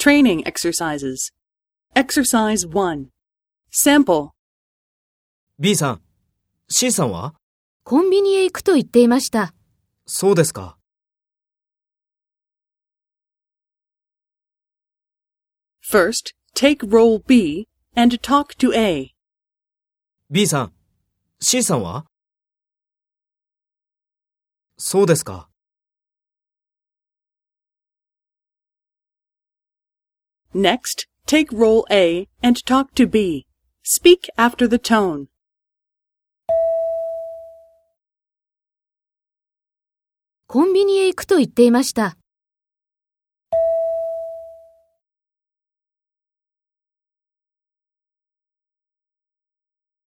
Training exercises. Exercise 1. Sample. B さん、C さんはコンビニへ行くと言っていました。そうですか。First, take role B and talk to A. B さん、C さんはそうですか。Next, take role A and talk to B. Speak after the tone. コンビニへ行くと言っていました。